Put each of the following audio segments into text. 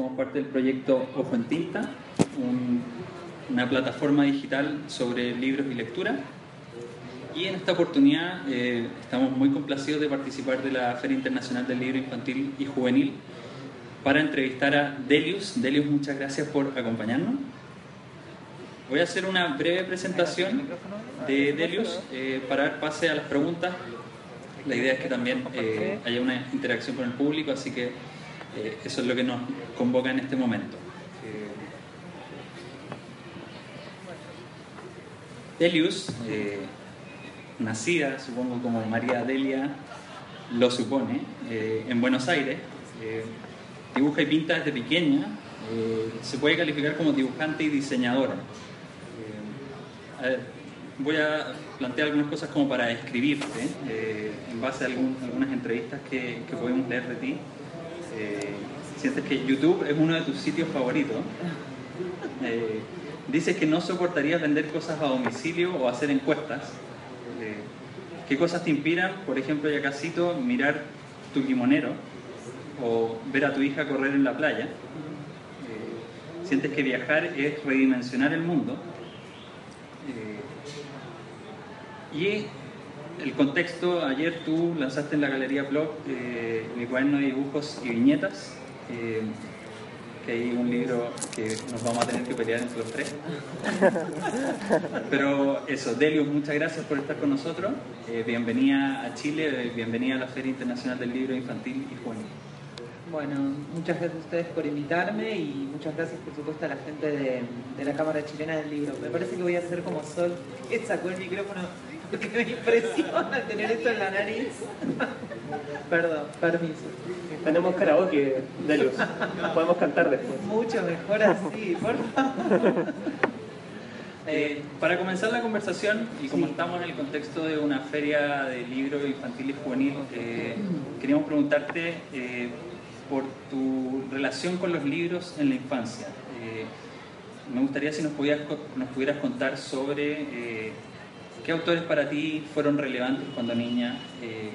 somos parte del proyecto Ojo en Tinta, una plataforma digital sobre libros y lectura. Y en esta oportunidad eh, estamos muy complacidos de participar de la Feria Internacional del Libro Infantil y Juvenil para entrevistar a Delius. Delius, muchas gracias por acompañarnos. Voy a hacer una breve presentación de Delius eh, para dar pase a las preguntas. La idea es que también eh, haya una interacción con el público, así que eh, eso es lo que nos convoca en este momento. Delius, nacida supongo como María Delia lo supone, en Buenos Aires, dibuja y pinta desde pequeña, se puede calificar como dibujante y diseñadora voy a plantear algunas cosas como para escribirte, eh, en base a algunas entrevistas que, podemos leer de ti. Eh, sientes que YouTube es uno de tus sitios favoritos. Eh, dices que no soportarías vender cosas a domicilio o hacer encuestas. ¿Qué cosas te inspiran? Por ejemplo, ya casito, mirar tu limonero o ver a tu hija correr en la playa. sientes que viajar es redimensionar el mundo y el contexto, ayer tú lanzaste en la galería blog eh, mi cuaderno de dibujos y viñetas, eh, que hay un libro que nos vamos a tener que pelear entre los tres. Pero eso, Delio, muchas gracias por estar con nosotros. Eh, bienvenida a Chile, bienvenida a la Feria Internacional del Libro Infantil y Juvenil. Bueno, muchas gracias a ustedes por invitarme y muchas gracias por supuesto a la gente de, de la Cámara Chilena del Libro. Me parece que voy a hacer como Sol, que sacó el micrófono porque me impresiona tener esto en la nariz. Perdón, permiso. Tenemos karaoke de luz. Podemos cantar después. Mucho mejor así, por favor. Eh, para comenzar la conversación, y como estamos en el contexto de una feria de libros infantil y juvenil, eh, queríamos preguntarte eh, por tu relación con los libros en la infancia. me gustaría si nos pudieras contar sobre ¿Qué autores para ti fueron relevantes cuando niña? Eh,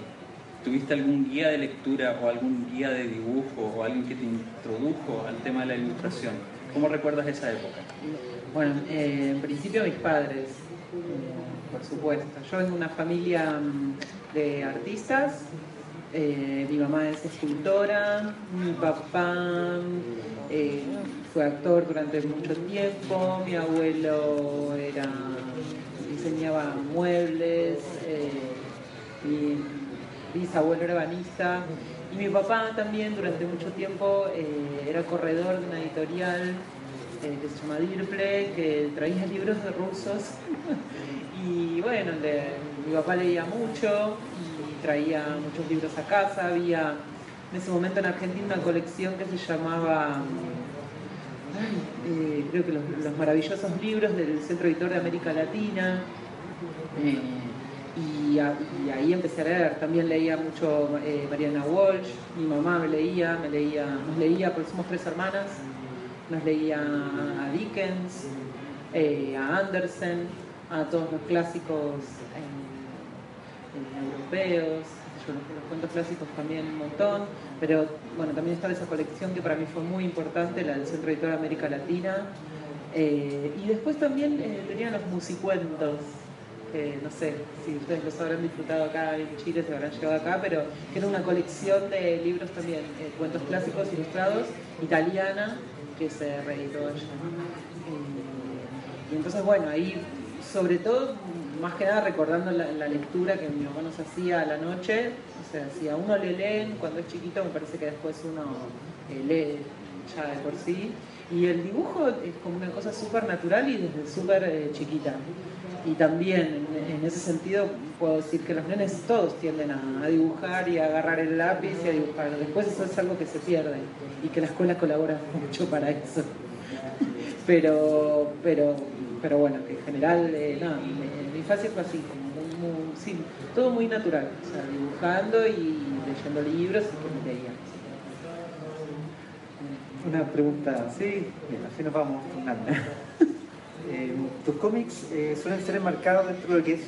¿Tuviste algún guía de lectura o algún guía de dibujo o alguien que te introdujo al tema de la ilustración? ¿Cómo recuerdas esa época? Bueno, eh, en principio mis padres, eh, por supuesto. Yo vengo de una familia mm, de artistas. mi mamá es escultora, mi papá fue actor durante mucho tiempo, mi abuelo era diseñaba muebles, eh, mi bisabuelo era banista y mi papá también durante mucho tiempo eh, era corredor de una editorial eh, que se llama Dirple, que traía libros de rusos. Y bueno, mi papá leía mucho y traía muchos libros a casa, había en ese momento en Argentina una colección que se llamaba eh, creo que los, maravillosos libros del Centro Editor de América Latina. Eh, y, ahí empecé a leer. También leía mucho eh, Mariana Walsh, mi mamá me leía, me leía, nos leía, porque somos tres hermanas, nos leía a Dickens, a Andersen, a todos los clásicos europeos, los cuentos clásicos también un montón. Pero bueno, también estaba esa colección que para mí fue muy importante, la del Centro Editor de América Latina. Eh, y después también eh, tenían los musicuentos, no sé si ustedes los habrán disfrutado acá en Chile, se habrán llegado acá, pero que era una colección de libros también, eh, cuentos clásicos ilustrados, italiana, que se reeditó allá. y entonces, bueno, ahí sobre todo, más que nada recordando la, lectura que mi mamá nos hacía a la noche, o sea, si a uno le leen cuando es chiquito, me parece que después uno eh, lee ya de por sí. Y el dibujo es como una cosa súper natural y desde súper eh, chiquita. Y también en, ese sentido puedo decir que los nenes todos tienden a, dibujar y a agarrar el lápiz y a dibujar. Después eso es algo que se pierde y que la escuela colabora mucho para eso. Pero, pero, pero bueno, en general, eh, no, en mi infancia fue así, sí, todo muy natural, o sea, dibujando y leyendo libros y que me leía. Una pregunta, sí, así nos vamos turnando. eh, tus cómics eh, suelen ser enmarcados dentro de lo que es,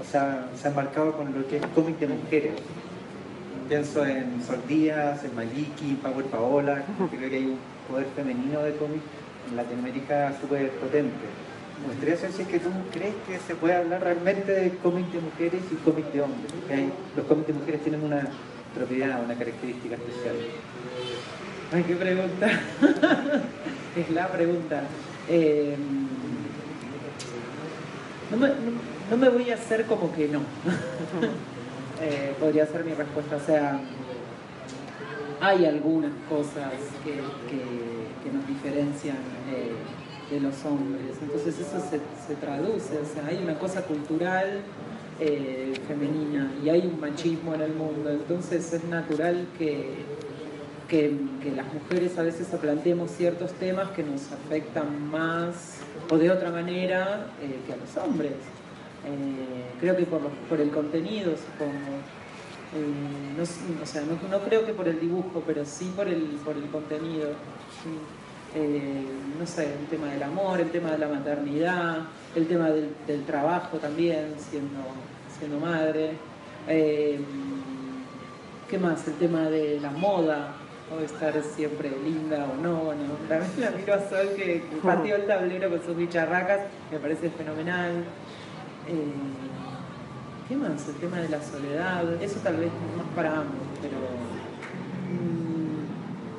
o, sea, se han marcado con lo que es cómic de mujeres. pienso en Sol Díaz, en Maliki, Power Paola, creo que hay un poder femenino de cómic en Latinoamérica súper potente. Me gustaría saber si es que tú crees que se puede hablar realmente de cómic de mujeres y cómic de hombres. Hay, los cómics de mujeres tienen una propiedad, una característica especial. Ay, qué pregunta. es la pregunta. Eh, no, me, no, me, voy a hacer como que no. eh, podría ser mi respuesta. O sea, hay algunas cosas que, que, nos diferencian. Eh, de los hombres. Entonces eso se, se, traduce, o sea, hay una cosa cultural eh, femenina y hay un machismo en el mundo, entonces es natural que, que, las mujeres a veces planteemos ciertos temas que nos afectan más o de otra manera eh, que a los hombres. Creo que por, por, el contenido, supongo. No, o sea, no, no, creo que por el dibujo, pero sí por el, por el contenido. Eh, no sé, el tema del amor, el tema de la maternidad, el tema del, trabajo también, siendo, siendo madre. Eh, ¿Qué más? El tema de la moda, o estar siempre linda o no. Bueno, también la miro a Sol que, partió el tablero con sus bicharracas, me parece fenomenal. Eh, ¿Qué más? El tema de la soledad, eso tal vez más para ambos, pero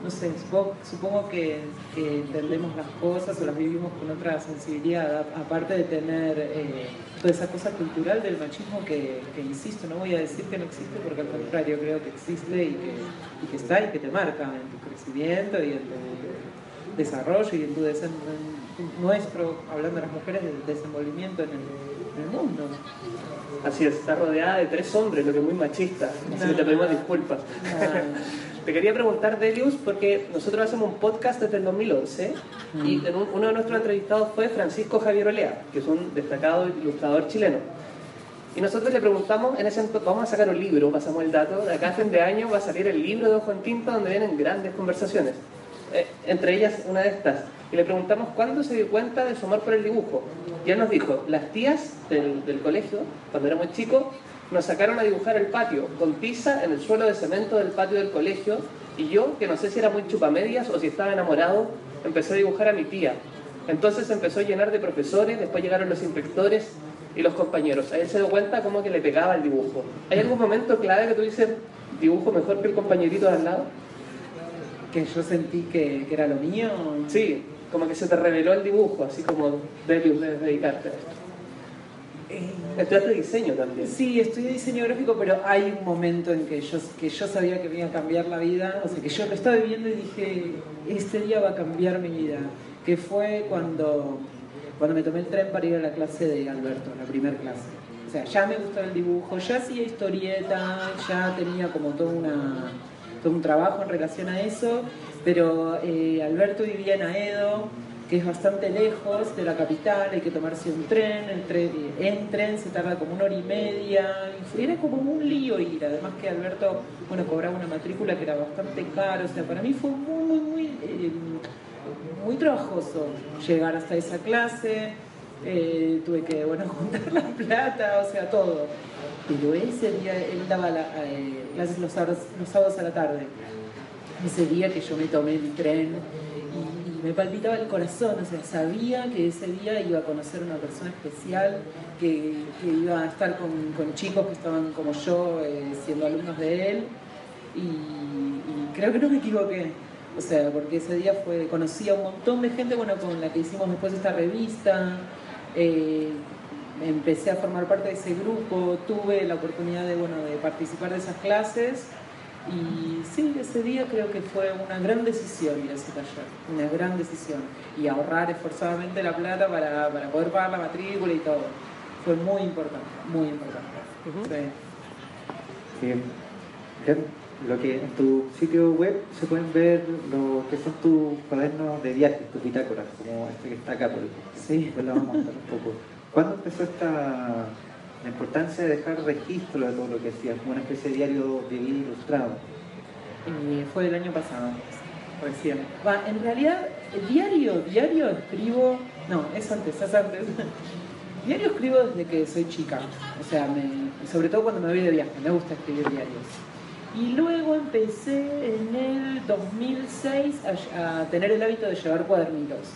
no sé, supongo, que, entendemos las cosas o las vivimos con otra sensibilidad, aparte de tener eh, toda esa cosa cultural del machismo que, insisto, no voy a decir que no existe, porque al contrario creo que existe y que, está y que te marca en tu crecimiento y en tu desarrollo y en tu, nuestro, hablando de las mujeres, del desenvolvimiento en el, mundo. Así es, está rodeada de tres hombres, lo que es muy machista, así que te pedimos disculpas. Te quería preguntar, Delius, porque nosotros hacemos un podcast desde el 2011 y mm. uno de nuestros entrevistados fue Francisco Javier Olea, que es un destacado ilustrador chileno. Y nosotros le preguntamos, en ese vamos a sacar un libro, pasamos el dato, de acá a fin de año va a salir el libro de Ojo en Tinta donde vienen grandes conversaciones. Eh, entre ellas una de estas. Y le preguntamos cuándo se dio cuenta de su amor por el dibujo. Y él nos dijo, las tías del, del colegio, cuando éramos chicos, nos sacaron a dibujar el patio, con tiza en el suelo de cemento del patio del colegio, y yo, que no sé si era muy chupamedias o si estaba enamorado, empecé a dibujar a mi tía. Entonces empezó a llenar de profesores, después llegaron los inspectores y los compañeros. Ahí se dio cuenta como que le pegaba el dibujo. ¿Hay algún momento clave que tú dices, dibujo mejor que el compañerito de al lado? Que yo sentí que, era lo mío. Sí, como que se te reveló el dibujo, así como debes dedicarte a esto. ¿Estudiaste diseño también? Sí, estudié diseño gráfico, pero hay un momento en que yo, que yo sabía que me iba a cambiar la vida, o sea, que yo lo estaba viviendo y dije, este día va a cambiar mi vida, que fue cuando, cuando me tomé el tren para ir a la clase de Alberto, la primera clase. O sea, ya me gustaba el dibujo, ya hacía historieta, ya tenía como todo, una, todo un trabajo en relación a eso, pero eh, Alberto vivía en Aedo, que es bastante lejos de la capital, hay que tomarse un tren, el tren en tren se tarda como una hora y media, era como un lío ir, además que Alberto, bueno, cobraba una matrícula que era bastante cara, o sea, para mí fue muy, muy, muy, eh, muy trabajoso llegar hasta esa clase, eh, tuve que, bueno, juntar la plata, o sea, todo. Pero ese día, él daba eh, clases los los sábados a la tarde, ese día que yo me tomé el tren, me palpitaba el corazón, o sea, sabía que ese día iba a conocer una persona especial, que, iba a estar con, chicos que estaban como yo, eh, siendo alumnos de él, y, creo que no me equivoqué. O sea, porque ese día fue, conocí a un montón de gente, bueno, con la que hicimos después esta revista, eh, empecé a formar parte de ese grupo, tuve la oportunidad de, bueno, de participar de esas clases y sí, ese día creo que fue una gran decisión ir a ese taller, una gran decisión. Y ahorrar esforzadamente la plata para, para poder pagar la matrícula y todo. Fue muy importante, muy importante. sí. Lo que en tu sitio web se pueden ver lo que son tus cuadernos de viajes, tus bitácoras, como este que está acá por Sí. Pues lo vamos a mostrar un poco. ¿Cuándo empezó esta la importancia de dejar registro de todo lo que hacías, como una especie de diario de vida ilustrado. Eh, fue el año pasado, recién. Va, en realidad, diario, diario escribo, no, es antes, es antes. diario escribo desde que soy chica, o sea, sobre todo cuando me voy de viaje, me gusta escribir diarios. Y luego empecé en el 2006 a, a tener el hábito de llevar cuadernitos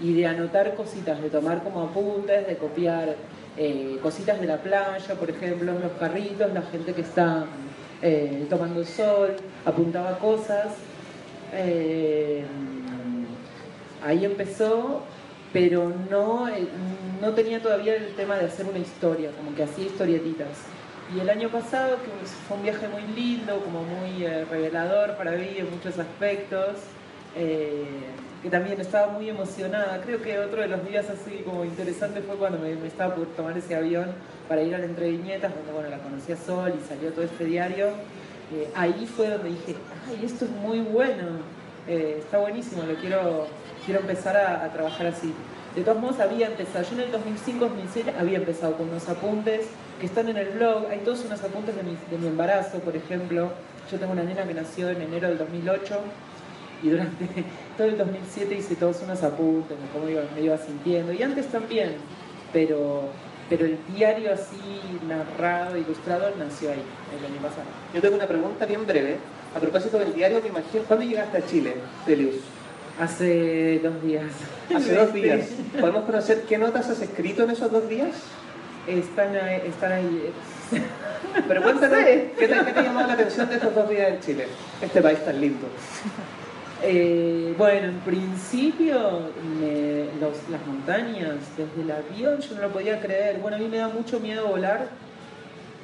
y de anotar cositas, de tomar como apuntes, de copiar eh, cositas de la playa, por ejemplo, los carritos, la gente que está eh, tomando sol, apuntaba cosas. Eh, ahí empezó, pero no, no tenía todavía el tema de hacer una historia, como que hacía historietitas. Y el año pasado, que fue un viaje muy lindo, como muy revelador para mí en muchos aspectos, que también estaba muy emocionada. Creo que otro de los días así como interesante fue cuando me, estaba por tomar ese avión para ir al Entre Viñetas, donde bueno, la conocía Sol y salió todo este diario. Eh, ahí fue donde dije, ay, esto es muy bueno, eh, está buenísimo, lo quiero, quiero empezar a, trabajar así. De todos modos, había empezado, yo en el 2005-2006 había empezado con unos apuntes que están en el blog, hay todos unos apuntes de mi, de mi embarazo, por ejemplo. Yo tengo una nena que nació en enero del 2008 y durante todo el 2007 hice todos unos apuntes de cómo iba, me iba sintiendo, y antes también, pero, pero el diario así narrado, ilustrado, nació ahí, el año pasado. Yo tengo una pregunta bien breve. A propósito del diario, me imagino, ¿cuándo llegaste a Chile, Delius? Hace dos días. Hace dos días. ¿Podemos conocer qué notas has escrito en esos dos días? Están ahí. Están ahí. Pero cuéntanos, ¿qué te, ¿qué te llamó la atención de estos dos días en Chile? Este país tan lindo. Eh, bueno, en principio las montañas, desde el avión yo no lo podía creer. Bueno, a mí me da mucho miedo volar,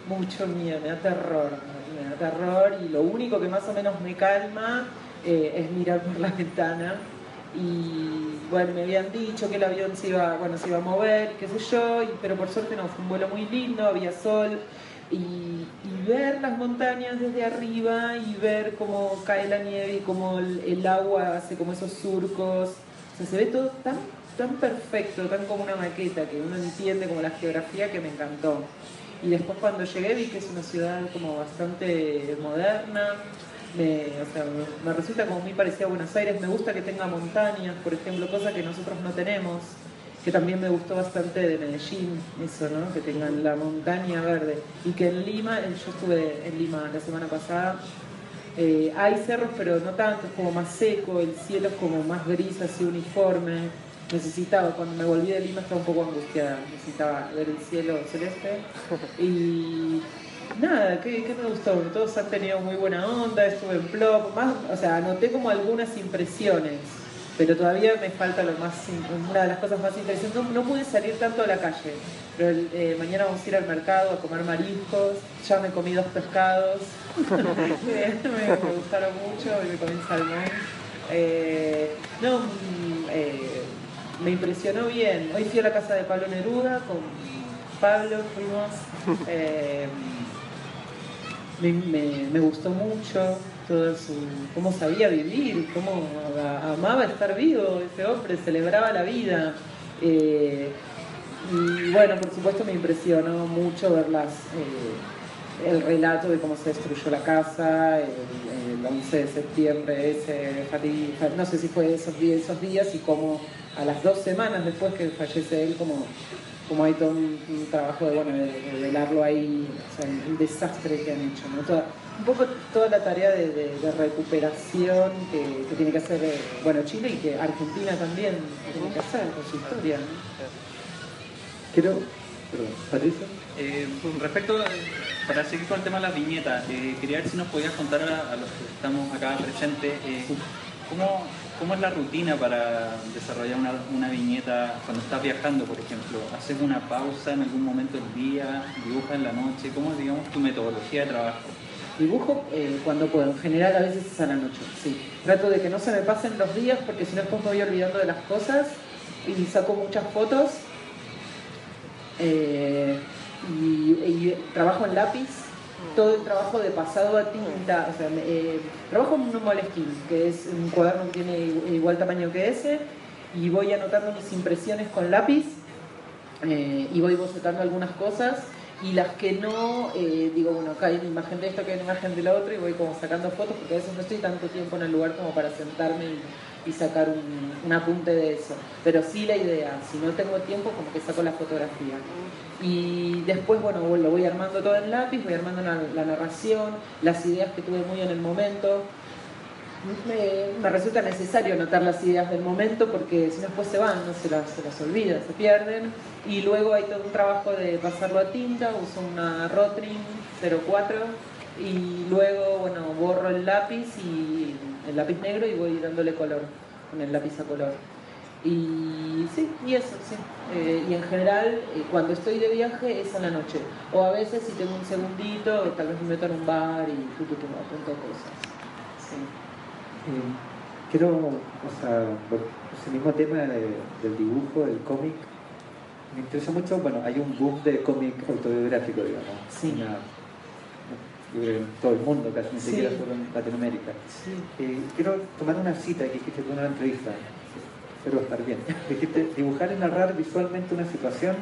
mucho miedo, me da terror, me da terror y lo único que más o menos me calma eh, es mirar por la ventana. Y bueno, me habían dicho que el avión se iba, bueno, se iba a mover, qué sé yo, pero por suerte no, fue un vuelo muy lindo, había sol y, ver las montañas desde arriba y ver cómo cae la nieve y cómo el, agua hace como esos surcos. se ve todo tan, tan perfecto, tan como una maqueta, que uno entiende como la geografía que me encantó. Y después cuando llegué vi que es una ciudad como bastante moderna, me, o sea, me resulta como muy parecida a Buenos Aires, me gusta que tenga montañas, por ejemplo, cosa que nosotros no tenemos que también me gustó bastante de Medellín, eso, ¿no? Que tengan la montaña verde. Y que en Lima, yo estuve en Lima la semana pasada, eh, hay cerros, pero no tanto, es como más seco, el cielo es como más gris, así uniforme. Necesitaba, cuando me volví de Lima estaba un poco angustiada, necesitaba ver el cielo celeste. Y nada, ¿qué, ¿qué, me gustó? Todos han tenido muy buena onda, estuve en Plop, más, o sea, anoté como algunas impresiones pero todavía me falta lo más una de las cosas más interesantes. No, pude salir tanto a la calle, pero eh, mañana vamos a ir al mercado a comer mariscos. Ya me comí dos pescados, me, gustaron mucho y me comí salmón. Eh, no, mm, eh, me impresionó bien. Hoy fui a la casa de Pablo Neruda con Pablo, fuimos. me gustó mucho todo su, cómo sabía vivir, cómo amaba estar vivo ese hombre, celebraba la vida. Eh, y bueno, por supuesto me impresionó mucho ver eh, el relato de cómo se destruyó la casa, el, 11 de septiembre, ese no sé si fue esos días, esos días y cómo a las dos semanas después que fallece él, como, como hay todo un, trabajo de, bueno, de, velarlo ahí, o sea, el, desastre que han hecho. Un poco toda la tarea de, recuperación que, tiene que hacer eh, bueno Chile y que Argentina también tiene que hacer con su historia. Quiero, perdón, Patricia. Eh, respecto, para seguir con el tema de las viñetas, eh, quería ver si nos podías contar a, los que estamos acá presentes ¿cómo, ¿cómo, es la rutina para desarrollar una, una, viñeta cuando estás viajando, por ejemplo. ¿Haces una pausa en algún momento del día? ¿Dibujas en la noche? ¿Cómo es, digamos, tu metodología de trabajo? Dibujo eh, cuando puedo, en general a veces es a la noche, sí. Trato de que no se me pasen los días porque si no después me voy olvidando de las cosas y saco muchas fotos eh, y, trabajo en lápiz, todo el trabajo de pasado a tinta, o sea, eh, trabajo en un Moleskine, que es un cuaderno que tiene igual tamaño que ese, y voy anotando mis impresiones con lápiz y voy bocetando algunas cosas y las que no, eh, digo, bueno, acá hay una imagen de esto, acá hay una imagen de la otra y voy como sacando fotos porque a veces no estoy tanto tiempo en el lugar como para sentarme y, sacar un, apunte de eso. Pero sí la idea, si no tengo tiempo, como que saco la fotografía. Y después, bueno, lo voy armando todo en lápiz, voy armando la narración, las ideas que tuve muy en el momento me, resulta necesario anotar las ideas del momento porque si no después se van, no se las, se las olvida, se pierden. Y luego hay todo un trabajo de pasarlo a tinta, uso una Rotring 04 y luego, bueno, borro el lápiz y el lápiz negro y voy dándole color con el lápiz a color. Y sí, y eso, sí. Eh, y en general, eh, cuando estoy de viaje es a la noche. O a veces si tengo un segundito, tal vez me meto en un bar y apunto cosas. Sí. Eh, quiero, o sea, ese mismo tema del dibujo, del cómic, me interesa mucho, bueno, hay un boom de cómic autobiográfico, digamos. Sí. en todo el mundo, casi ni siquiera solo en Latinoamérica. Eh, quiero tomar una cita que dijiste en una entrevista, espero estar bien. Dijiste, dibujar y narrar visualmente una situación,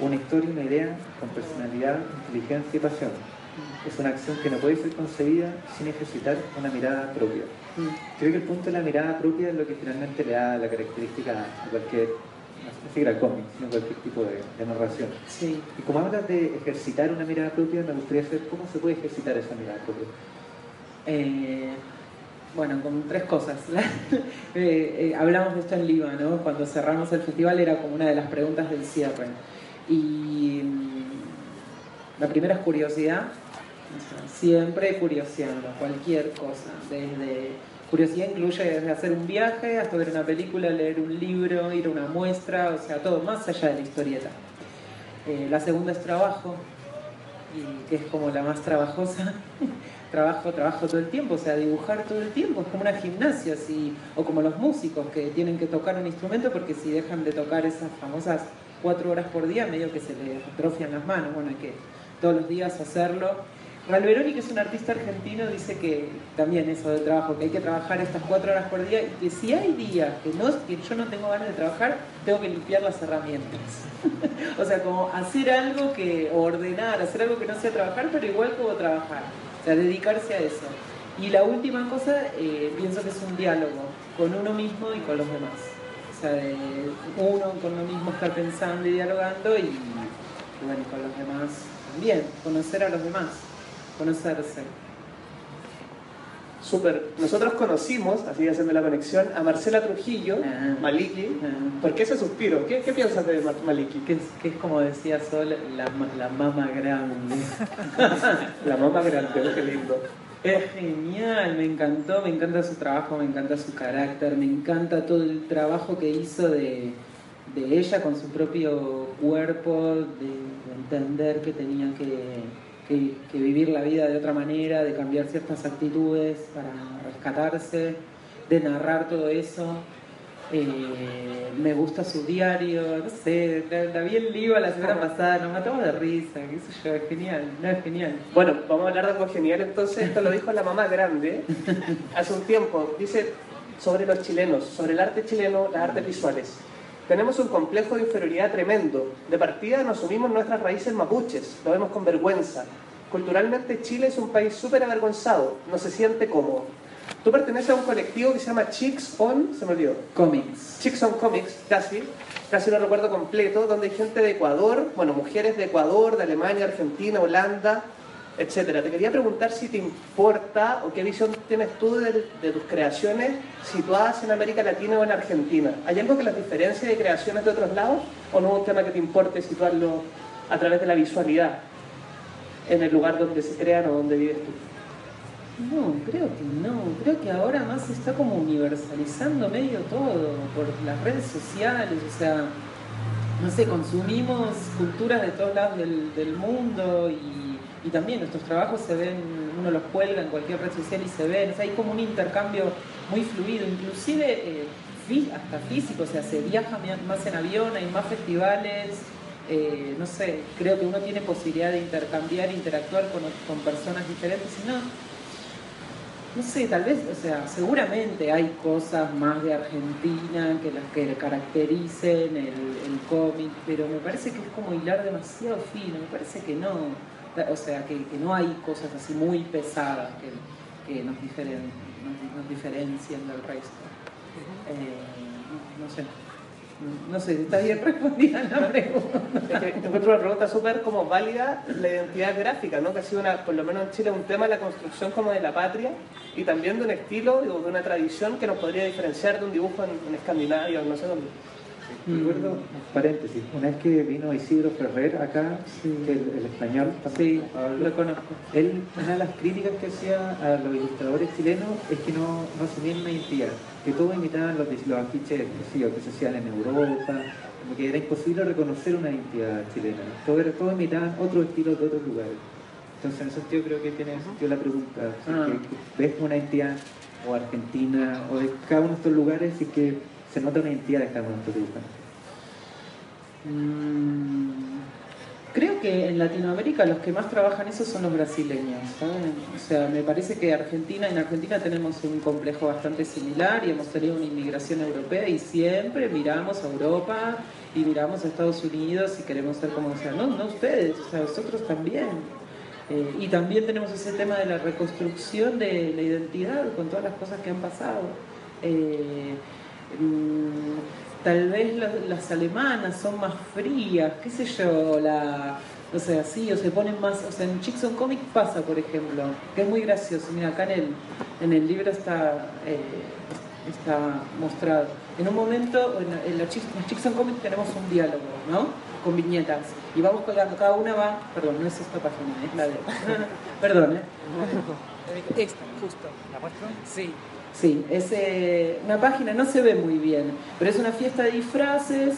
una historia, una idea, con personalidad, inteligencia y pasión es una acción que no puede ser concebida sin ejercitar una mirada propia. Creo que el punto de la mirada propia es lo que finalmente le da la característica a cualquier, no siquiera al cómic, sino cualquier tipo de, narración. Sí. Y como hablas de ejercitar una mirada propia, me gustaría saber cómo se puede ejercitar esa mirada propia. Eh, bueno, con tres cosas. Eh, eh, hablamos de esto en Lima, ¿no? Cuando cerramos el festival era como una de las preguntas del cierre. Y mm, la primera es curiosidad, siempre curioseando, cualquier cosa, desde curiosidad incluye desde hacer un viaje hasta ver una película, leer un libro, ir a una muestra, o sea, todo más allá de la historieta. Eh, la segunda es trabajo, y que es como la más trabajosa. trabajo, trabajo todo el tiempo, o sea, dibujar todo el tiempo, es como una gimnasia, así, o como los músicos que tienen que tocar un instrumento porque si dejan de tocar esas famosas cuatro horas por día, medio que se les atrofian las manos, bueno, hay que todos los días hacerlo Ralberoni, que es un artista argentino, dice que también eso de trabajo, que hay que trabajar estas cuatro horas por día y que si hay días que, no, que yo no tengo ganas de trabajar, tengo que limpiar las herramientas. o sea, como hacer algo que, ordenar, hacer algo que no sea trabajar, pero igual como trabajar. O sea, dedicarse a eso. Y la última cosa, eh, pienso que es un diálogo con uno mismo y con los demás. O sea, uno con uno mismo estar pensando y dialogando y, y bueno, con los demás también, conocer a los demás conocerse. Súper. Nosotros conocimos, así haciendo la conexión, a Marcela Trujillo, ah. Maliki. Ah. ¿Por qué ese suspiro? ¿Qué, qué piensas de Maliki? Que es, como decía Sol, la, la mama grande. la mama grande, qué lindo. Es genial, me encantó, me encanta su trabajo, me encanta su carácter, me encanta todo el trabajo que hizo de, de ella con su propio cuerpo, de entender que tenía que que, vivir la vida de otra manera, de cambiar ciertas actitudes para rescatarse, de narrar todo eso. Eh, me gusta su diario, no sé, la, vi en Liva la semana pasada, nos matamos de risa, qué sé yo, es genial, no es genial. Bueno, vamos a hablar de algo genial entonces, esto lo dijo la mamá grande hace un tiempo, dice sobre los chilenos, sobre el arte chileno, las artes visuales. Tenemos un complejo de inferioridad tremendo. De partida nos asumimos nuestras raíces mapuches, lo vemos con vergüenza. Culturalmente Chile es un país súper avergonzado, no se siente cómodo. Tú perteneces a un colectivo que se llama Chicks on, se me olvidó. Comics. Chicks on Comics, casi, casi lo recuerdo completo, donde hay gente de Ecuador, bueno, mujeres de Ecuador, de Alemania, Argentina, Holanda, etcétera. Te quería preguntar si te importa o qué visión tienes tú de, tus creaciones situadas en América Latina o en Argentina. ¿Hay algo que las diferencie de creaciones de otros lados o no es un tema que te importe situarlo a través de la visualidad en el lugar donde se crean o donde vives tú? No, creo que no. Creo que ahora más se está como universalizando medio todo por las redes sociales, o sea, no sé, consumimos culturas de todos lados del, del mundo y y también nuestros trabajos se ven, uno los cuelga en cualquier red social y se ven, hay como un intercambio muy fluido, inclusive eh, hasta físico, o sea, se viaja más en avión, hay más festivales, eh, no sé, creo que uno tiene posibilidad de intercambiar, interactuar con, con personas diferentes y no. No sé, tal vez, o sea, seguramente hay cosas más de Argentina que las que caractericen el, el cómic, pero me parece que es como hilar demasiado fino, me parece que no, o sea, que, que no hay cosas así muy pesadas que, que nos, diferen, nos, nos diferencian del resto. Eh, no, no sé. No sé, está bien respondida la pregunta. Es que encuentro una pregunta súper como válida la identidad gráfica, ¿no? Que ha sido una, por lo menos en Chile, un tema de la construcción como de la patria y también de un estilo, digo, de una tradición que nos podría diferenciar de un dibujo en, en Escandinavia o no sé dónde. Recuerdo, paréntesis, una vez que vino Isidro Ferrer acá, Sí. el, el español Sí, también, Pablo, lo conozco. él, una de las críticas que hacía a los ilustradores chilenos es que no, no asumían una identidad, que todos imitaban los, los afiches sí, que se hacían en Europa, como que era imposible reconocer una identidad chilena, todos, imitaban otros estilos de otros lugares. Entonces, en ese sentido, creo que tiene sentido la pregunta, si Ah. que ves una identidad o argentina o de cada uno de estos lugares y que se nota una identidad de cada uno de estos dibujantes. Mm, Creo que en Latinoamérica los que más trabajan eso son los brasileños. O sea, me parece que Argentina, en Argentina tenemos un complejo bastante similar y hemos tenido una inmigración europea y siempre miramos a Europa y miramos a Estados Unidos y queremos ser como, o sea, no, no ustedes, o sea, nosotros también. Eh, y también tenemos ese tema de la reconstrucción de la identidad con todas las cosas que han pasado. Eh, mm, tal vez las, las alemanas son más frías, qué sé yo, la, o sea, sí, o se ponen más, o sea, en Chickson Comic pasa, por ejemplo, que es muy gracioso, mira, acá en el, en el libro está, eh, está mostrado. En un momento, en, en en Chickson Comic tenemos un diálogo, ¿no? Con viñetas. Y vamos colgando, cada una va, perdón, no es esta página, es la de... perdón, ¿eh? Esta, justo. ¿La muestro? Sí. Sí, es eh, una página, no se ve muy bien, pero es una fiesta de disfraces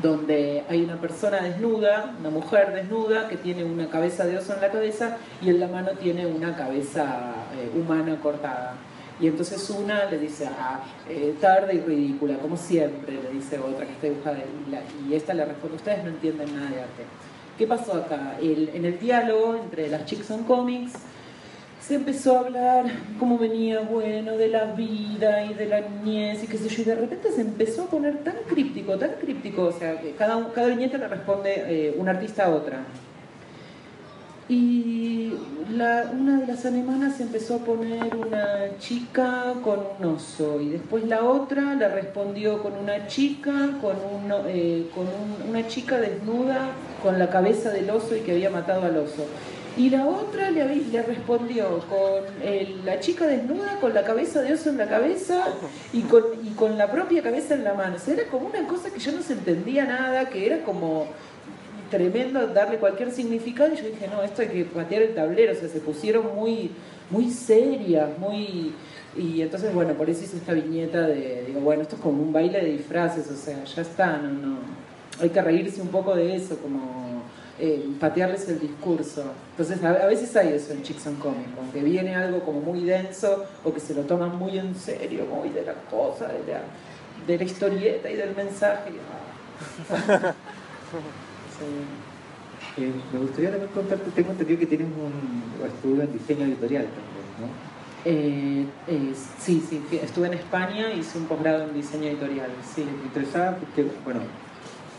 donde hay una persona desnuda, una mujer desnuda que tiene una cabeza de oso en la cabeza y en la mano tiene una cabeza eh, humana cortada. Y entonces una le dice, ah, eh, tarde y ridícula, como siempre, le dice otra que está dibujada. Y, esta le responde, ustedes no entienden nada de arte. ¿Qué pasó acá? En el diálogo entre las Chickson Comics, se empezó a hablar cómo venía, bueno, de la vida y de la niñez y qué sé yo, y de repente se empezó a poner tan críptico, tan críptico, o sea, que cada, cada viñeta le responde eh, un artista a otra. Y una de las alemanas empezó a poner una chica con un oso y después la otra le respondió con una chica, con, un, eh, con un- una chica desnuda con la cabeza del oso y que había matado al oso. Y la otra le, respondió con el- la chica desnuda con la cabeza de oso en la cabeza y con, y con la propia cabeza en la mano. O sea, era como una cosa que yo no se entendía nada, que era como tremendo darle cualquier significado y yo dije, no, esto hay que patear el tablero, o sea, se pusieron muy, muy serias, muy... Y entonces, bueno, por eso hice esta viñeta de, digo, bueno, esto es como un baile de disfraces, o sea, ya está, no, no. Hay que reírse un poco de eso, como eh, patearles el discurso. Entonces, a, a veces hay eso en Chickson Comic, aunque viene algo como muy denso o que se lo toman muy en serio, muy de la cosa, de la, de la historieta y del mensaje. Sí. Eh, me gustaría también contarte, tengo entendido que tienes un estudio en diseño editorial también, ¿no? Eh, eh, sí, sí, que estuve en España, hice un posgrado en diseño editorial, sí. Me interesaba porque, bueno,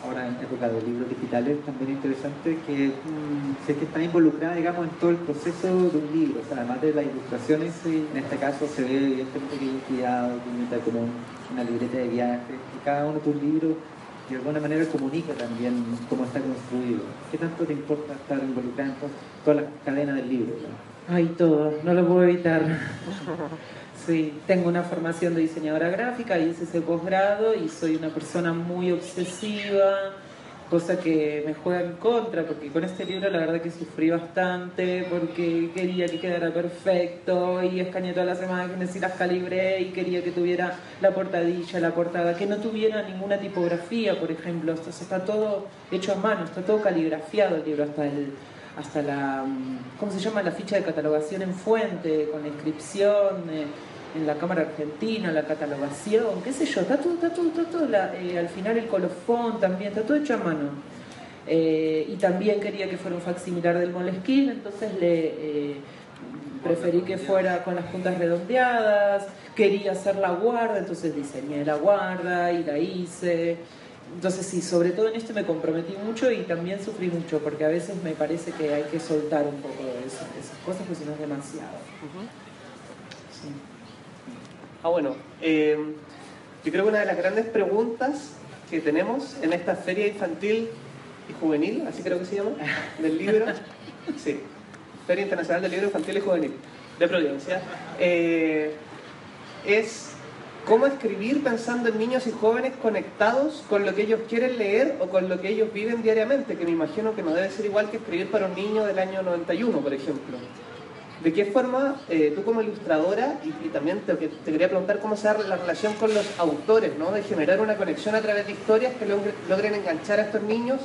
ahora en época de libros digitales también es interesante que mm, sé que está involucrada, digamos, en todo el proceso de un libro, o sea, además de las ilustraciones, en este caso se ve evidentemente que hay un cuidado, que imita como un- una libreta de viaje, y cada uno de tus libros de alguna manera comunica también cómo está construido. ¿Qué tanto te importa estar involucrada en to- toda la cadena del libro? ¿no? Ay, todo, no lo puedo evitar. Sí, tengo una formación de diseñadora gráfica, hice ese posgrado y soy una persona muy obsesiva, cosa que me juega en contra, porque con este libro la verdad que sufrí bastante, porque quería que quedara perfecto y escaneé todas las imágenes y las calibré y quería que tuviera la portadilla, la portada, que no tuviera ninguna tipografía, por ejemplo, está todo hecho a mano, está todo caligrafiado el libro, hasta el hasta la, mm, ¿cómo se llama? La ficha de catalogación en fuente, con la inscripción eh, en la Cámara Argentina, la catalogación, qué sé yo, está todo, está todo, está todo, la- eh, al final el colofón también, está todo hecho a mano. Eh, y también quería que fuera un facsimilar del Moleskine, entonces le, eh, preferí que fuera con las puntas redondeadas, quería hacer la guarda, entonces diseñé la guarda y la hice. Entonces sí, sobre todo en esto me comprometí mucho y también sufrí mucho, porque a veces me parece que hay que soltar un poco de eso, de esas cosas, porque si no es demasiado. Sí. Ah, bueno, eh, yo creo que una de las grandes preguntas que tenemos en esta feria infantil y juvenil, así creo que se llama, del libro, sí, Feria Internacional del Libro Infantil y Juvenil de Providencia, eh, es cómo escribir pensando en niños y jóvenes conectados con lo que ellos quieren leer o con lo que ellos viven diariamente, que me imagino que no debe ser igual que escribir para un niño del año 91, por ejemplo. ¿De qué forma eh, tú como ilustradora, y, y también te, te, quería preguntar cómo se da la relación con los autores, ¿no? de generar una conexión a través de historias que logre, logren enganchar a estos niños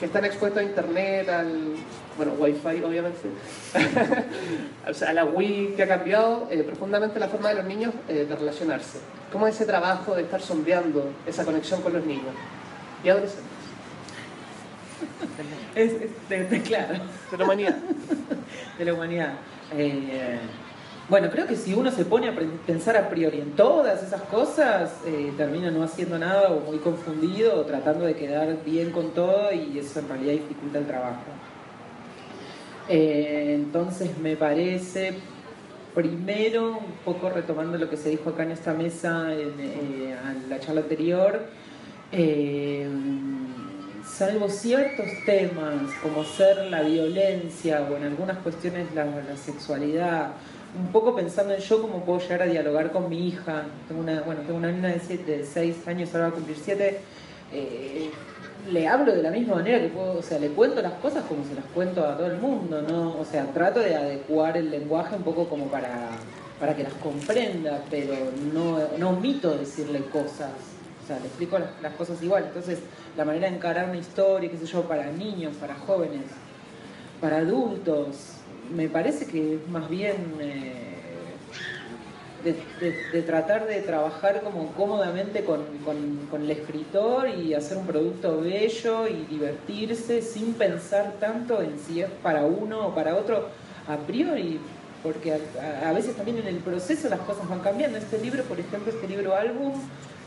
que están expuestos a internet, al bueno, wifi obviamente, o sea, a la Wii que ha cambiado eh, profundamente la forma de los niños eh, de relacionarse. ¿Cómo es ese trabajo de estar sondeando esa conexión con los niños y adolescentes? Es, es de, de, claro. De la humanidad. De la humanidad. Eh, bueno, creo que si uno se pone a pensar a priori en todas esas cosas, eh, termina no haciendo nada o muy confundido o tratando de quedar bien con todo y eso en realidad dificulta el trabajo. Eh, entonces me parece, primero, un poco retomando lo que se dijo acá en esta mesa en, en la charla anterior, salvo ciertos temas como ser la violencia o en algunas cuestiones la, sexualidad, un poco pensando en yo cómo puedo llegar a dialogar con mi hija. Tengo una, bueno, tengo una niña de, siete, de 6 años, ahora va a cumplir 7. Eh, le hablo de la misma manera que puedo, o sea, le cuento las cosas como se las cuento a todo el mundo, ¿no? O sea, trato de adecuar el lenguaje un poco como para, para que las comprenda, pero no, no omito decirle cosas. Sea, le explico las, cosas igual. Entonces, la manera de encarar una historia, qué sé yo, para niños, para jóvenes, para adultos, me parece que es más bien eh, de, tratar de trabajar como cómodamente con, con, con, el escritor y hacer un producto bello y divertirse sin pensar tanto en si es para uno o para otro a priori, porque a, a veces también en el proceso las cosas van cambiando. Este libro, por ejemplo, este libro álbum,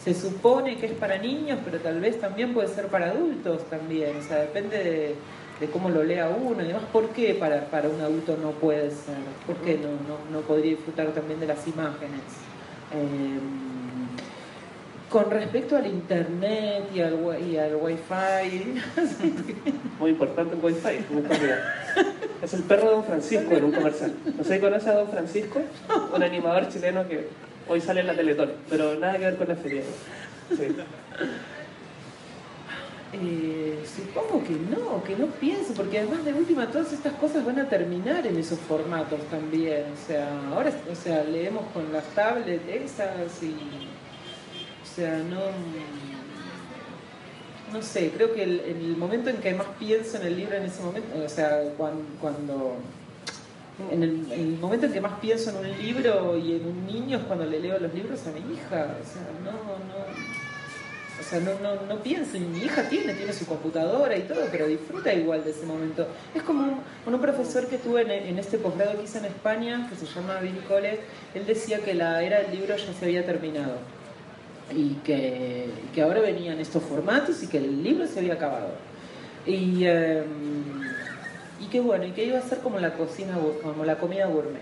se supone que es para niños, pero tal vez también puede ser para adultos también, o sea, depende de de cómo lo lea uno y demás, ¿por qué para, para un adulto no puede ser? ¿Por qué no, no, no podría disfrutar también de las imágenes? Eh, con respecto al internet y al, y al wifi... Muy importante el wifi, Es el perro de Don Francisco en un comercial. No sé si conoce a Don Francisco, un animador chileno que hoy sale en la Teletón, pero nada que ver con la feria. Eh, supongo que no, que no pienso, porque además de última todas estas cosas van a terminar en esos formatos también. O sea, ahora o sea, leemos con las tablets esas y. O sea, no. No sé, creo que el, el momento en que más pienso en el libro en ese momento, o sea, cuando en el, momento en que más pienso en un libro y en un niño es cuando le leo los libros a mi hija. O sea, no, no o sea, no, no, no pienso, mi hija tiene, tiene su computadora y todo, pero disfruta igual de ese momento. Es como un, un profesor que tuve en, en este posgrado que hice en España, que se llama Billy Cole, él decía que la era del libro ya se había terminado y que, que ahora venían estos formatos y que el libro se había acabado. Y, eh, y que bueno, y que iba a ser como la cocina, como la comida gourmet,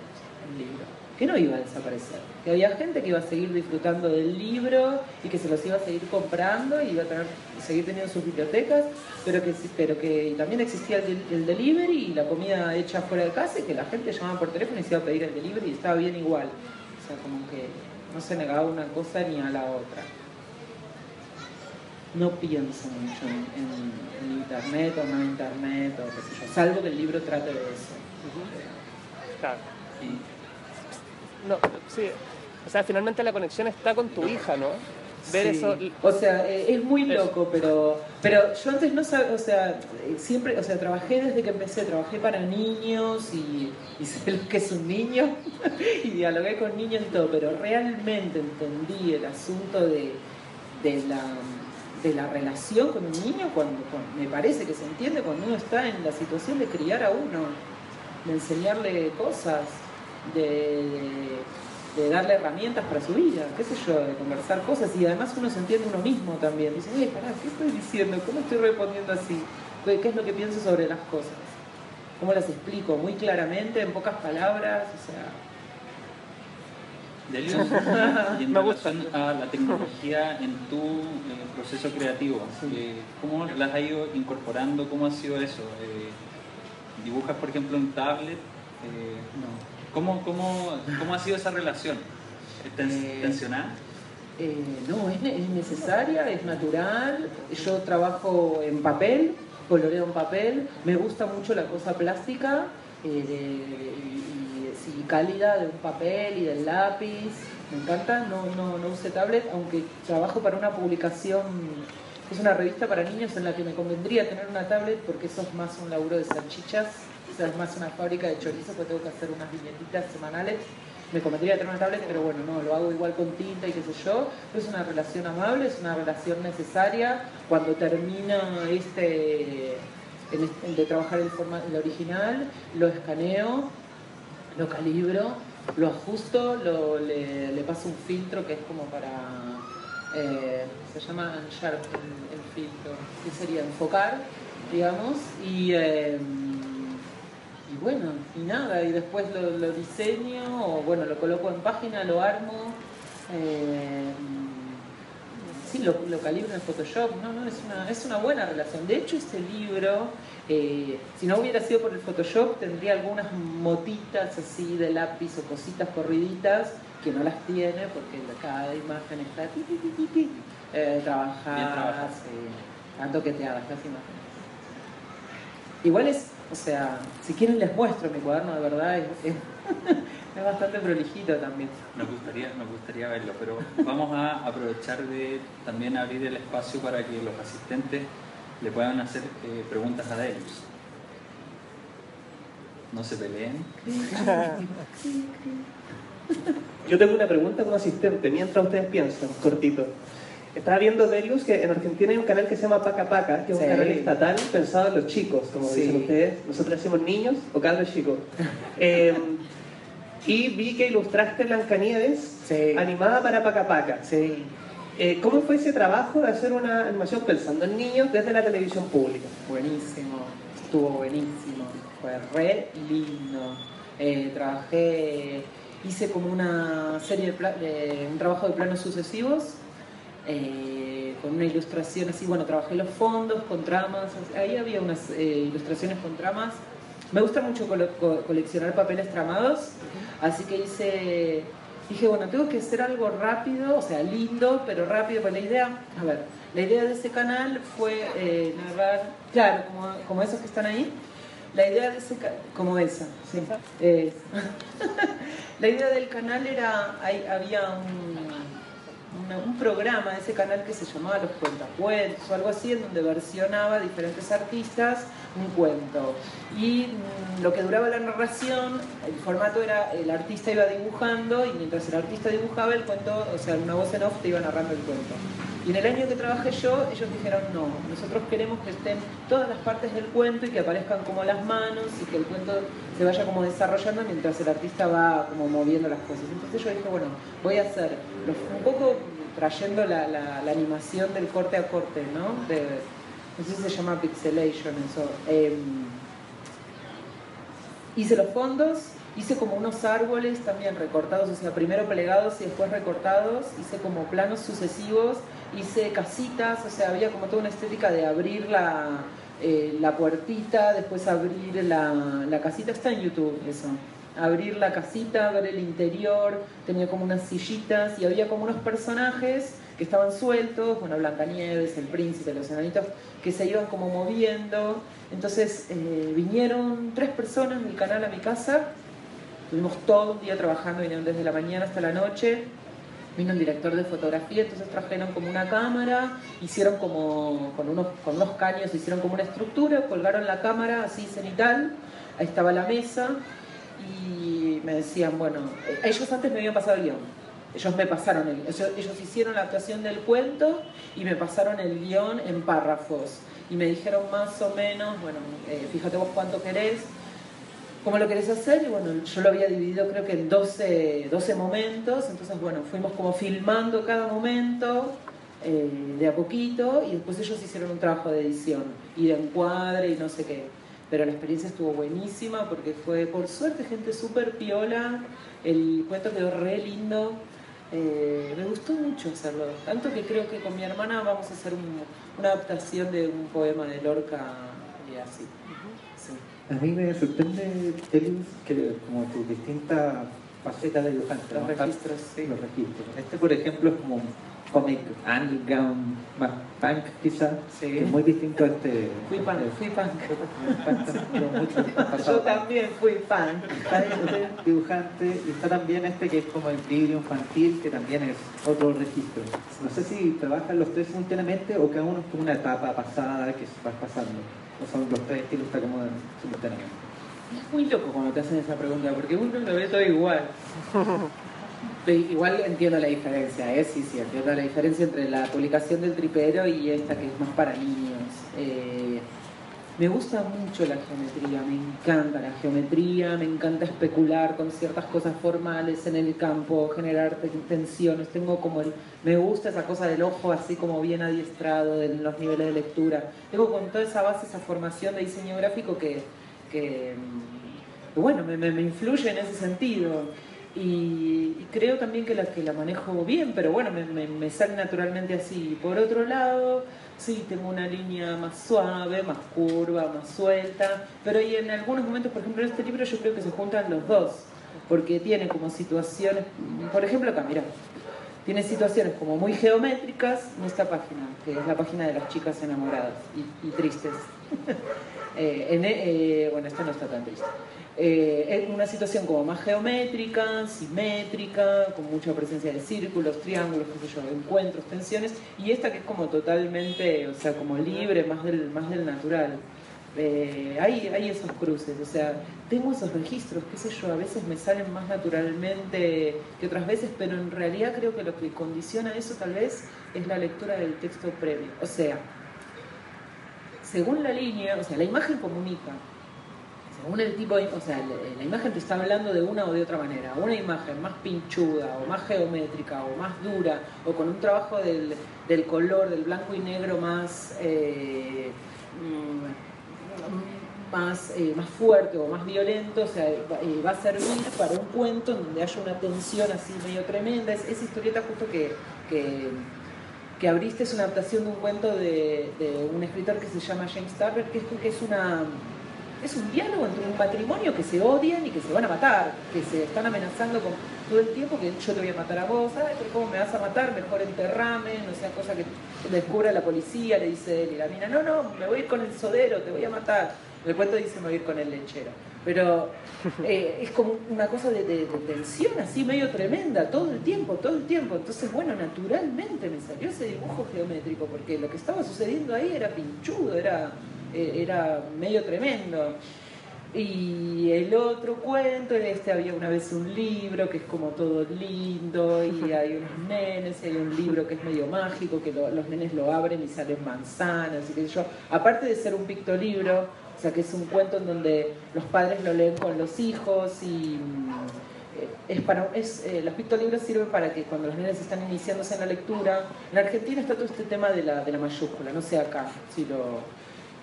el libro, que no iba a desaparecer que había gente que iba a seguir disfrutando del libro y que se los iba a seguir comprando y iba a seguir teniendo sus bibliotecas, pero que, pero que también existía el, el, delivery y la comida hecha fuera de casa y que la gente llamaba por teléfono y se iba a pedir el delivery y estaba bien igual. O sea, como que no se negaba una cosa ni a la otra. No pienso mucho en, en, en internet o no internet o qué sé yo, salvo que el libro trate de eso. Claro. Y, no, sí. O sea, finalmente la conexión está con tu hija, ¿no? Ver sí. eso. O sea, eh, es muy loco, pero, pero yo antes no sabía, o sea, siempre, o sea, trabajé desde que empecé, trabajé para niños y, y sé lo que es un niño y dialogué con niños y todo, pero realmente entendí el asunto de, de la de la relación con un niño cuando, me parece que se entiende cuando uno está en la situación de criar a uno, de enseñarle cosas de, de darle herramientas para su vida, qué sé yo, de conversar cosas y además uno se entiende uno mismo también. Dice, oye, pará, ¿qué estoy diciendo? ¿Cómo estoy respondiendo así? ¿Qué es lo que pienso sobre las cosas? ¿Cómo las explico? Muy claramente, en pocas palabras, o sea... Delio, y en Me gusta. relación a la tecnología en tu eh, proceso creativo, eh, ¿cómo las has ido incorporando? ¿Cómo ha sido eso? Eh, ¿Dibujas, por ejemplo, en tablet? No. ¿cómo, cómo, ¿Cómo ha sido esa relación? ¿Es tens- tensionada? No, es, ne- es necesaria, es natural. Yo trabajo en papel, coloreo en papel. Me gusta mucho la cosa plástica de- sí, cálida de un papel y del lápiz. Me encanta. No, no, no usé tablet, aunque trabajo para una publicación. Es una revista para niños en la que me convendría tener una tablet porque eso es más un laburo de salchichas, o sea, es más una fábrica de chorizo porque tengo que hacer unas viñetitas semanales me convendría tener una tablet, pero bueno, no, lo hago igual con tinta y qué sé yo. Es una relación amable, es una relación necesaria. Cuando termina este, de trabajar el, forma, el original, lo escaneo, lo calibro, lo ajusto, le, paso un filtro que es como para... eh, se llama Unsharp el, el filtro, que sería enfocar, digamos, y... eh, y bueno, y nada, y después lo, diseño, o bueno, lo coloco en página, lo armo, eh, sí, lo, lo calibro en Photoshop, no, no, es una, es una buena relación. De hecho, este libro, eh, si no hubiera sido por el Photoshop, tendría algunas motitas así de lápiz o cositas corriditas, que no las tiene, porque cada imagen está ti, ti, ti, ti, ti, eh, trabajadas, eh, están toqueteadas las imágenes. Igual es, o sea, si quieren les muestro mi cuaderno de verdad, es, es- es bastante prolijito también. Nos gustaría, nos gustaría verlo, pero vamos a aprovechar de también abrir el espacio para que los asistentes le puedan hacer eh, preguntas a Delius. No se peleen. Yo tengo una pregunta como asistente, mientras ustedes piensan, cortito. Estaba viendo Delius que en Argentina hay un canal que se llama Paca Paca, que es Sí. un canal estatal pensado en los chicos, como Sí. dicen ustedes. Nosotros decimos niños o cabros chicos. Eh, y vi que ilustraste Blancanieves Sí. animada para Paca Paca. Sí. Eh, ¿Cómo fue ese trabajo de hacer una animación pensando en niños desde la televisión pública? Buenísimo, estuvo buenísimo, fue re lindo. Eh, trabajé, hice como una serie de, pla- de- un trabajo de planos sucesivos, eh, con una ilustración así, bueno, trabajé los fondos con tramas, ahí había unas ilustraciones con tramas. Me gusta mucho coleccionar papeles tramados, así que hice, dije, bueno, tengo que hacer algo rápido, o sea, lindo, pero rápido, pues la idea, a ver, la idea de ese canal fue eh, narrar, claro, como, como esos que están ahí, la idea de ese como esa, sí, es. la idea del canal era, hay- había un, un programa de ese canal que se llamaba Los Cuentacuentos o algo así, en donde versionaba diferentes artistas un cuento. Y mm, lo que duraba la narración, el formato era, el artista iba dibujando y mientras el artista dibujaba el cuento, o sea, una voz en off te iba narrando el cuento. Y en el año que trabajé yo, ellos dijeron, no, nosotros queremos que estén todas las partes del cuento y que aparezcan como las manos y que el cuento se vaya como desarrollando mientras el artista va como moviendo las cosas. Entonces yo dije, bueno, voy a hacer un poco trayendo la, la- animación del corte a corte, ¿no? De, no sé si se llama pixelation eso. Em, hice los fondos, hice como unos árboles también recortados, o sea, primero plegados y después recortados, hice como planos sucesivos, hice casitas, o sea, había como toda una estética de abrir la, eh, la puertita, después abrir la, la casita, está en YouTube eso. Abrir la casita, ver el interior, tenía como unas sillitas y había como unos personajes que estaban sueltos, bueno, Blancanieves, el príncipe, los enanitos, que se iban como moviendo. Entonces eh, vinieron tres personas del canal a mi casa, Estuvimos todo un día trabajando, vinieron desde la mañana hasta la noche. Vino el director de fotografía, entonces trajeron como una cámara, hicieron como con unos, con unos caños, hicieron como una estructura, colgaron la cámara así cenital, ahí estaba la mesa y me decían, bueno, eh, ellos antes me habían pasado el guion, ellos me pasaron el ellos, ellos hicieron la actuación del cuento y me pasaron el guion en párrafos. Y me dijeron más o menos, bueno, eh, fíjate vos cuánto querés, cómo lo querés hacer, y bueno, yo lo había dividido creo que en 12, 12 momentos, entonces bueno, fuimos como filmando cada momento eh, de a poquito, y después ellos hicieron un trabajo de edición, y de encuadre y no sé qué. Pero la experiencia estuvo buenísima porque fue, por suerte, gente súper piola, el cuento quedó re lindo, eh, me gustó mucho hacerlo, tanto que creo que con mi hermana vamos a hacer un- una adaptación de un poema de Lorca y así. Sí. A mí me sorprende, Elius, que como tus distintas facetas de dibujante. Los ¿no? registros, sí. Los registros. Este, por ejemplo, es como un cómic underground, más punk quizás, Sí. que es muy distinto a este... Fui punk, este- fui punk. Yo también fui fan. Está este dibujante y está también este que es como el libro infantil, que también es otro registro. No sé si trabajan los tres simultáneamente o cada uno es como una etapa pasada que va pasando. O son los tres estilos está como simultáneamente. Es muy loco cuando te hacen esa pregunta, porque uno lo ve todo igual. Igual entiendo la diferencia, ¿eh? Sí, sí, entiendo la diferencia entre la publicación del tripero y esta que es más para niños. Eh, me gusta mucho la geometría, me encanta la geometría, me encanta especular con ciertas cosas formales en el campo, generar te- tensiones. Tengo como el, me gusta esa cosa del ojo así como bien adiestrado, de los niveles de lectura. Tengo con toda esa base, esa formación de diseño gráfico que, que, mm, bueno, me- me influye en ese sentido. Y, creo también que la, que la manejo bien, pero bueno, me, me- me sale naturalmente así. Por otro lado, sí, tengo una línea más suave, más curva, más suelta, pero y en algunos momentos, por ejemplo, en este libro yo creo que se juntan los dos, porque tiene como situaciones, por ejemplo acá, mira, tiene situaciones como muy geométricas en esta página, que es la página de las chicas enamoradas y, y tristes. Eh, eh, bueno, esta no está tan triste. Eh, es una situación como más geométrica, simétrica, con mucha presencia de círculos, triángulos, qué sé yo, encuentros, tensiones, y esta que es como totalmente, o sea, como libre, más del, más del natural. Eh, hay, esos cruces, o sea, tengo esos registros, qué sé yo, a veces me salen más naturalmente que otras veces, pero en realidad creo que lo que condiciona eso tal vez es la lectura del texto previo. O sea, según la línea, o sea, la imagen comunica. Según el tipo, de- o sea, la, imagen te está hablando de una o de otra manera. Una imagen más pinchuda, o más geométrica, o más dura, o con un trabajo del, del color, del blanco y negro más, eh, mm, más, eh, más fuerte o más violento, o sea, va, eh, va a servir para un cuento en donde haya una tensión así medio tremenda. Es, esa historieta justo que, que abriste es una adaptación de un cuento de, un escritor que se llama James Tarver, que es, que es una es un diálogo entre un matrimonio que se odian y que se van a matar, que se están amenazando con todo el tiempo que yo te voy a matar a vos, ay, pero ¿cómo me vas a matar? Mejor enterrame, no sea cosa que descubra la policía, le dice él, y la mina, no, no, me voy a ir con el sodero, te voy a matar. El cuento dice me voy a ir con el lechero. Pero eh, es como una cosa de, de- de tensión así medio tremenda, todo el tiempo, todo el tiempo. Entonces, bueno, naturalmente me salió ese dibujo geométrico, porque lo que estaba sucediendo ahí era pinchudo, era, era medio tremendo. Y el otro cuento, en este había una vez un libro que es como todo lindo y hay unos nenes y hay un libro que es medio mágico, que lo- los nenes lo abren y salen manzanas y qué sé yo. Aparte de ser un pictolibro, o sea que es un cuento en donde los padres lo leen con los hijos y eh, es para, es, eh, los pictolibros sirven para que cuando los nenes están iniciándose en la lectura, en Argentina está todo este tema de la, de la mayúscula, no sé acá si lo...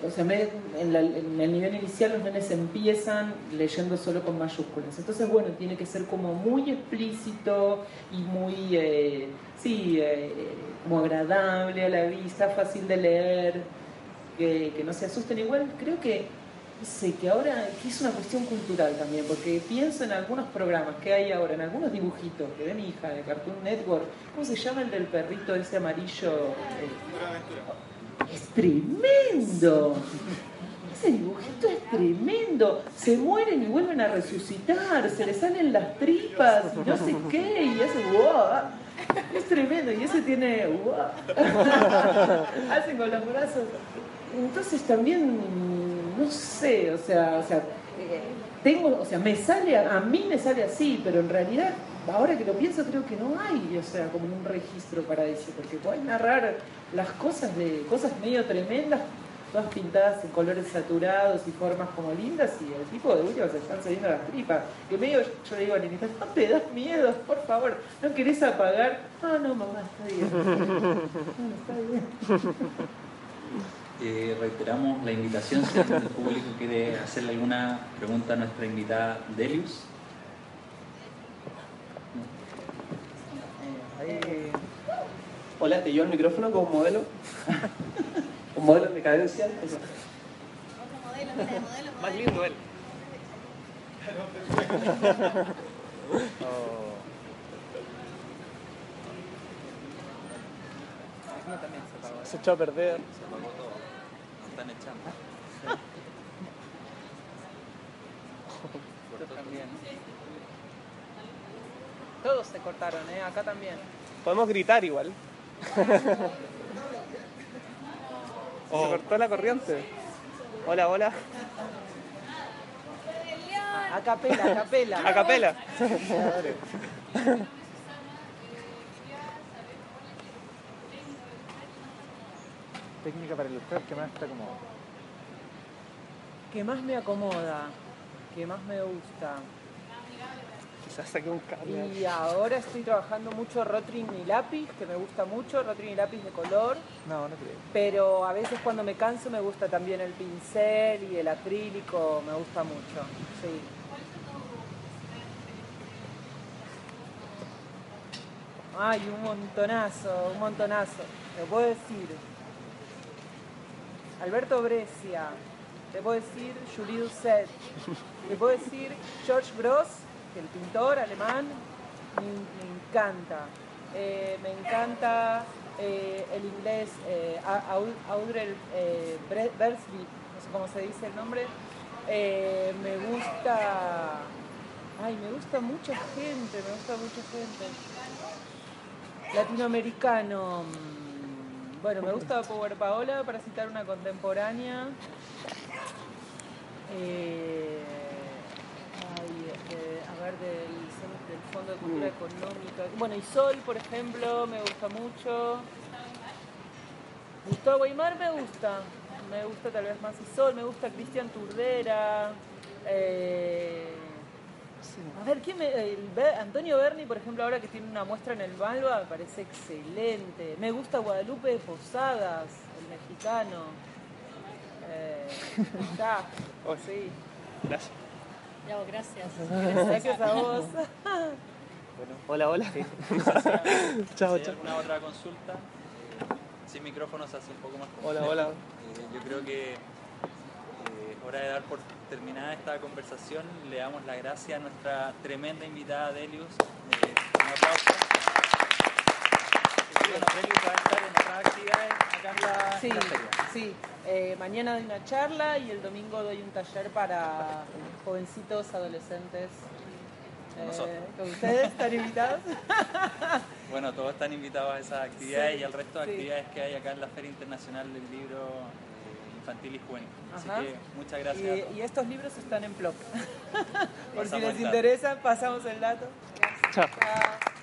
O sea, en, la- en el nivel inicial los nenes empiezan leyendo solo con mayúsculas. Entonces, bueno, tiene que ser como muy explícito y muy, eh, sí, eh, como agradable a la vista, fácil de leer, que, que no se asusten. Igual creo que, sé, que ahora que es una cuestión cultural también, porque pienso en algunos programas que hay ahora, en algunos dibujitos que ve mi hija de Cartoon Network. ¿Cómo se llama el del perrito ese amarillo? Eh, es tremendo. Ese dibujito es tremendo. Se mueren y vuelven a resucitar, se les salen las tripas no sé qué, y hace ¡guau! Es tremendo, y ese tiene ¡guau! Hacen con los brazos. Entonces también, no sé, o sea, o sea, eh, tengo, o sea, me sale, a mí me sale así, pero en realidad, ahora que lo pienso, creo que no hay, o sea, como un registro para eso, porque puedes narrar las cosas de cosas medio tremendas, todas pintadas en colores saturados y formas como lindas y el tipo de última se están saliendo las tripas. Que medio yo le digo a Nenita, no te das miedo, por favor, no querés apagar. Ah, no, mamá, está bien. No, está bien. Eh, reiteramos la invitación si del público quiere hacerle alguna pregunta a nuestra invitada Delius. Eh, Hola, te llevo el micrófono como modelo. Un modelo de cadencia. Eso. Otro modelo, mira, de modelo. Más modelo. lindo él. También se apagó. Se echó a perder. Se apagó todo. Nos están echando. También. Todos se cortaron, ¿eh? Acá también. Podemos gritar igual. Se cortó la corriente. Hola, hola. A capela, a capela. A capela. Técnica para ilustrar que más está como. que más me acomoda, que más me gusta. Quizás saqué un cable. Y ahora estoy trabajando mucho Rotring y lápiz, que me gusta mucho, Rotring y lápiz de color, No, no creo. pero a veces cuando me canso me gusta también el pincel y el acrílico, me gusta mucho. Sí. Ay, un montonazo, un montonazo. Te puedo decir. Alberto Brescia. Te puedo decir Julie Doucet. Te puedo decir George Gross, el pintor alemán. Me, encanta. Eh, me encanta eh, el inglés eh, Audrey eh, Bersby, no sé cómo se dice el nombre. Eh, me gusta. Ay, me gusta mucha gente, me gusta mucha gente. Latinoamericano. mm, Bueno, me gusta Power Paola para citar una contemporánea. Eh, eh, ver, del, del Fondo de Cultura Económica. Bueno, y Sol, por ejemplo, me gusta mucho. Gustavo Aymar me gusta. Me gusta tal vez más Isol, me gusta Cristian Turdera. eh, a ver, ¿quién me, el Be- Antonio Berni, por ejemplo, ahora que tiene una muestra en el Malva, me parece excelente. Me gusta Guadalupe de Posadas, el mexicano. Eh, Oh. sí. Gracias. Ya, gracias. Gracias a vos. Hola, hola. chao, ¿Hay chao. alguna otra consulta? Sin micrófono se hace un poco más Hola, complejo. hola. Eh, yo creo que eh, es hora de dar por terminada esta conversación. Le damos las gracias a nuestra tremenda invitada Delius. Eh, un aplauso. Y bueno, Delius va a estar en otras actividades acá en la, Sí, en la feria. sí. Eh, mañana doy una charla y el domingo doy un taller para jovencitos, adolescentes. ¿Con ustedes están invitados? Bueno, todos están invitados a esas actividades Sí, y al resto de sí. actividades que hay acá en la Feria Internacional del Libro eh, Infantil y Juvenil. Así Ajá. que muchas gracias. a todos. Y, estos libros están en blog. Por si les interesa, pasamos el dato. Chao. Chao.